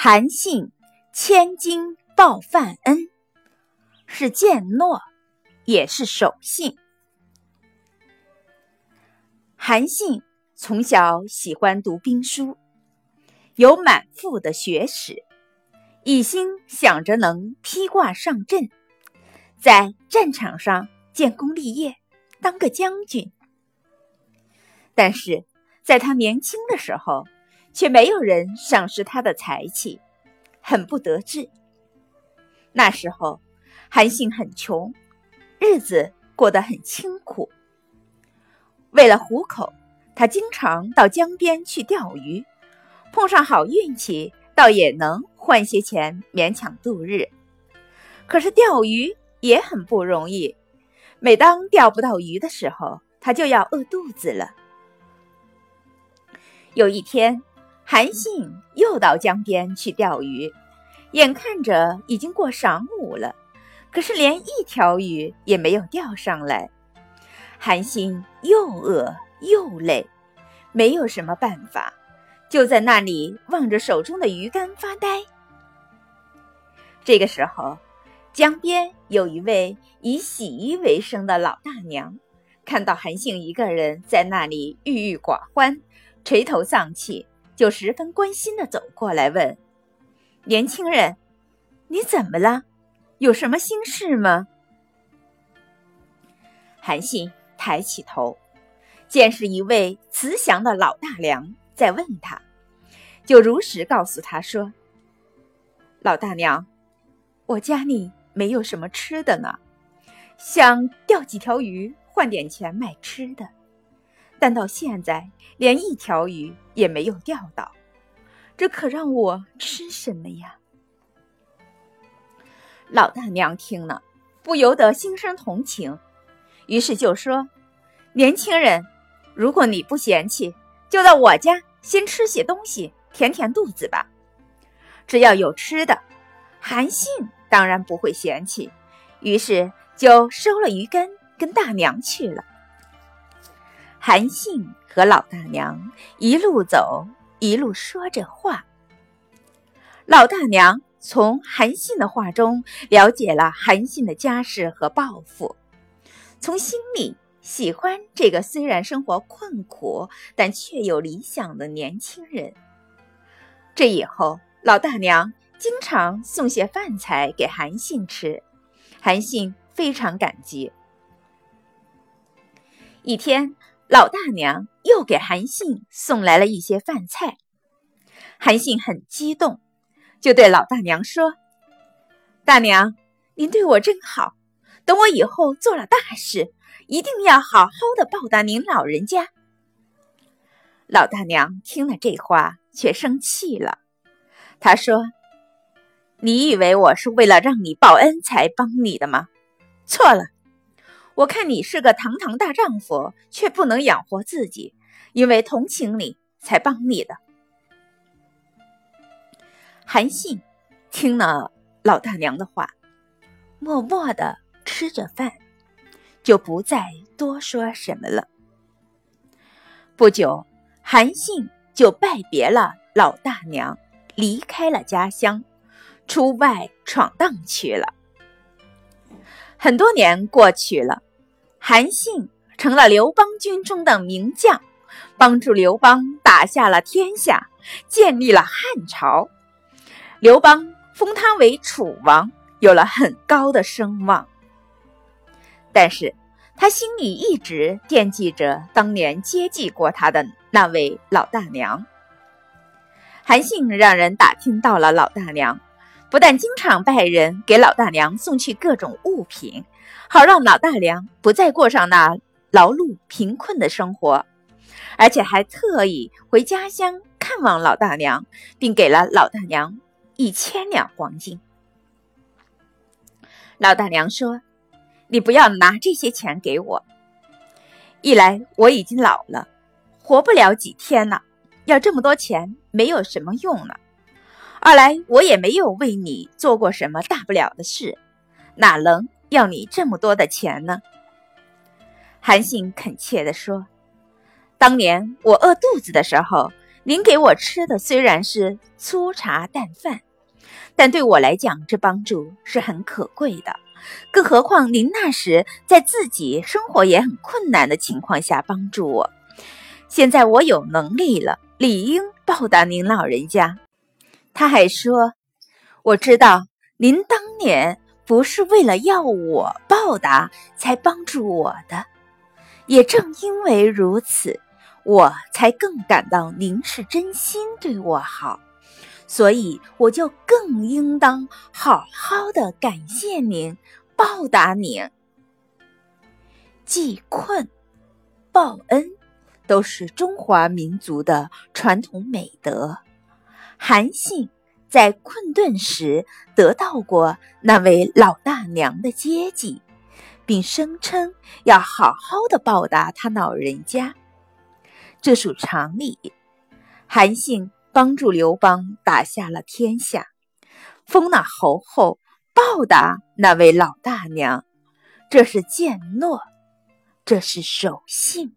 韩信千金报范恩，是践诺，也是守信。韩信从小喜欢读兵书，有满腹的学识，一心想着能披挂上阵，在战场上建功立业，当个将军。但是，在他年轻的时候，却没有人赏识他的才气，很不得志。那时候，韩信很穷，日子过得很清苦。为了糊口，他经常到江边去钓鱼，碰上好运气，倒也能换些钱勉强度日。可是钓鱼也很不容易，每当钓不到鱼的时候，他就要饿肚子了。有一天，韩信又到江边去钓鱼，眼看着已经过晌午了，可是连一条鱼也没有钓上来。韩信又饿又累，没有什么办法，就在那里望着手中的鱼竿发呆。这个时候，江边有一位以洗衣为生的老大娘，看到韩信一个人在那里郁郁寡欢。垂头丧气，就十分关心的走过来问：“年轻人，你怎么了？有什么心事吗？”韩信抬起头，见是一位慈祥的老大娘在问他，就如实告诉他说：“老大娘，我家里没有什么吃的呢，想钓几条鱼换点钱买吃的。”但到现在，连一条鱼也没有钓到，这可让我吃什么呀？老大娘听了，不由得心生同情，于是就说：“年轻人，如果你不嫌弃，就到我家先吃些东西，填填肚子吧。只要有吃的，韩信当然不会嫌弃。”于是就收了鱼竿，跟大娘去了。韩信和老大娘一路走，一路说着话。老大娘从韩信的话中了解了韩信的家世和抱负，从心里喜欢这个虽然生活困苦但却有理想的年轻人。这以后，老大娘经常送些饭菜给韩信吃，韩信非常感激。一天。老大娘又给韩信送来了一些饭菜，韩信很激动，就对老大娘说：“大娘，您对我真好，等我以后做了大事，一定要好好的报答您老人家。”老大娘听了这话，却生气了，她说：“你以为我是为了让你报恩才帮你的吗？错了。”我看你是个堂堂大丈夫，却不能养活自己，因为同情你才帮你的。韩信听了老大娘的话，默默的吃着饭，就不再多说什么了。不久，韩信就拜别了老大娘，离开了家乡，出外闯荡去了。很多年过去了。韩信成了刘邦军中的名将，帮助刘邦打下了天下，建立了汉朝。刘邦封他为楚王，有了很高的声望。但是他心里一直惦记着当年接济过他的那位老大娘。韩信让人打听到了老大娘，不但经常派人给老大娘送去各种物品。好让老大娘不再过上那劳碌贫困的生活，而且还特意回家乡看望老大娘，并给了老大娘一千两黄金。老大娘说：“你不要拿这些钱给我，一来我已经老了，活不了几天了，要这么多钱没有什么用了；二来我也没有为你做过什么大不了的事，哪能？”要你这么多的钱呢？韩信恳切地说：“当年我饿肚子的时候，您给我吃的虽然是粗茶淡饭，但对我来讲，这帮助是很可贵的。更何况您那时在自己生活也很困难的情况下帮助我，现在我有能力了，理应报答您老人家。他还说：“我知道您当年不是为了要我报答才帮助我的，也正因为如此。”我才更感到您是真心对我好，所以我就更应当好好的感谢您，报答您。济困、报恩，都是中华民族的传统美德。韩信在困顿时得到过那位老大娘的接济，并声称要好好的报答他老人家。这属常理。韩信帮助刘邦打下了天下，封了侯后，报答那位老大娘，这是践诺，这是守信。